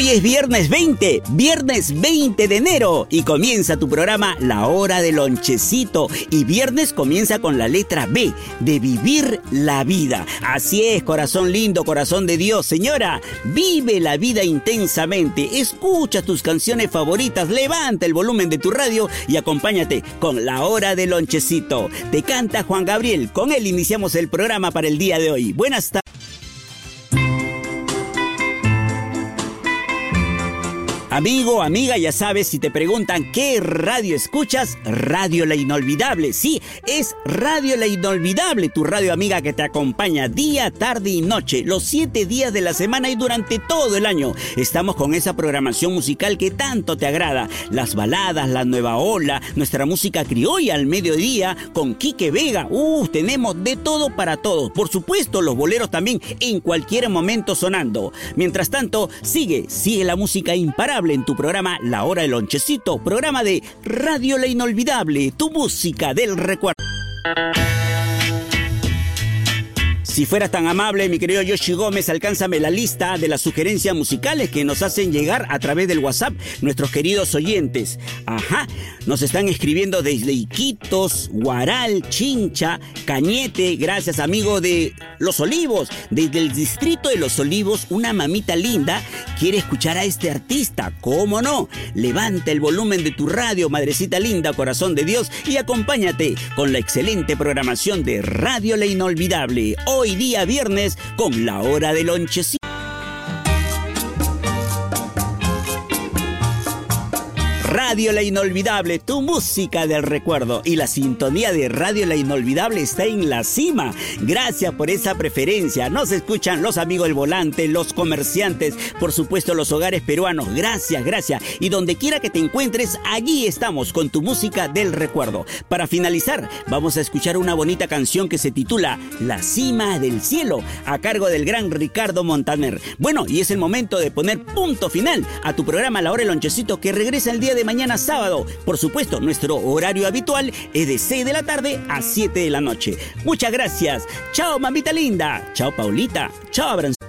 Hoy es viernes 20, viernes 20 de enero y comienza tu programa La Hora del Lonchecito y viernes comienza con la letra B de vivir la vida. Así es, corazón lindo, corazón de Dios, señora, vive la vida intensamente, escucha tus canciones favoritas, levanta el volumen de tu radio y acompáñate con La Hora del Lonchecito. Te canta Juan Gabriel, con él iniciamos el programa para el día de hoy. Buenas tardes. Amigo, amiga, ya sabes, si te preguntan qué radio escuchas, Radio La Inolvidable. Sí, es Radio La Inolvidable, tu radio amiga que te acompaña día, tarde y noche, los siete días de la semana y durante todo el año. Estamos con esa programación musical que tanto te agrada. Las baladas, la nueva ola, nuestra música criolla al mediodía, con Quique Vega. Uh, tenemos de todo para todos. Por supuesto, los boleros también en cualquier momento sonando. Mientras tanto, sigue, sigue la música imparable en tu programa La Hora del Lonchecito, programa de Radio La Inolvidable, tu música del recuerdo. Si fueras tan amable, mi querido Yoshi Gómez, alcánzame la lista de las sugerencias musicales que nos hacen llegar a través del WhatsApp nuestros queridos oyentes. Ajá, nos están escribiendo desde Iquitos, Guaral, Chincha, Cañete, gracias amigo de Los Olivos. Desde el distrito de Los Olivos, una mamita linda quiere escuchar a este artista. ¿Cómo no? Levanta el volumen de tu radio, madrecita linda, corazón de Dios, y acompáñate con la excelente programación de Radio La Inolvidable hoy día viernes con la hora del lonchecito. Radio La Inolvidable, tu música del recuerdo. Y la sintonía de Radio La Inolvidable está en la cima. Gracias por esa preferencia. Nos escuchan los amigos del volante, los comerciantes, por supuesto los hogares peruanos. Gracias, gracias. Y donde quiera que te encuentres, allí estamos con tu música del recuerdo. Para finalizar, vamos a escuchar una bonita canción que se titula La cima del cielo, a cargo del gran Ricardo Montaner. Bueno, y es el momento de poner punto final a tu programa La Hora del Lonchecito que regresa el día de mañana sábado. Por supuesto, nuestro horario habitual es de 6 de la tarde a 7 de la noche. Muchas gracias. Chao, mamita linda. Chao, Paulita. Chao, Abrancito.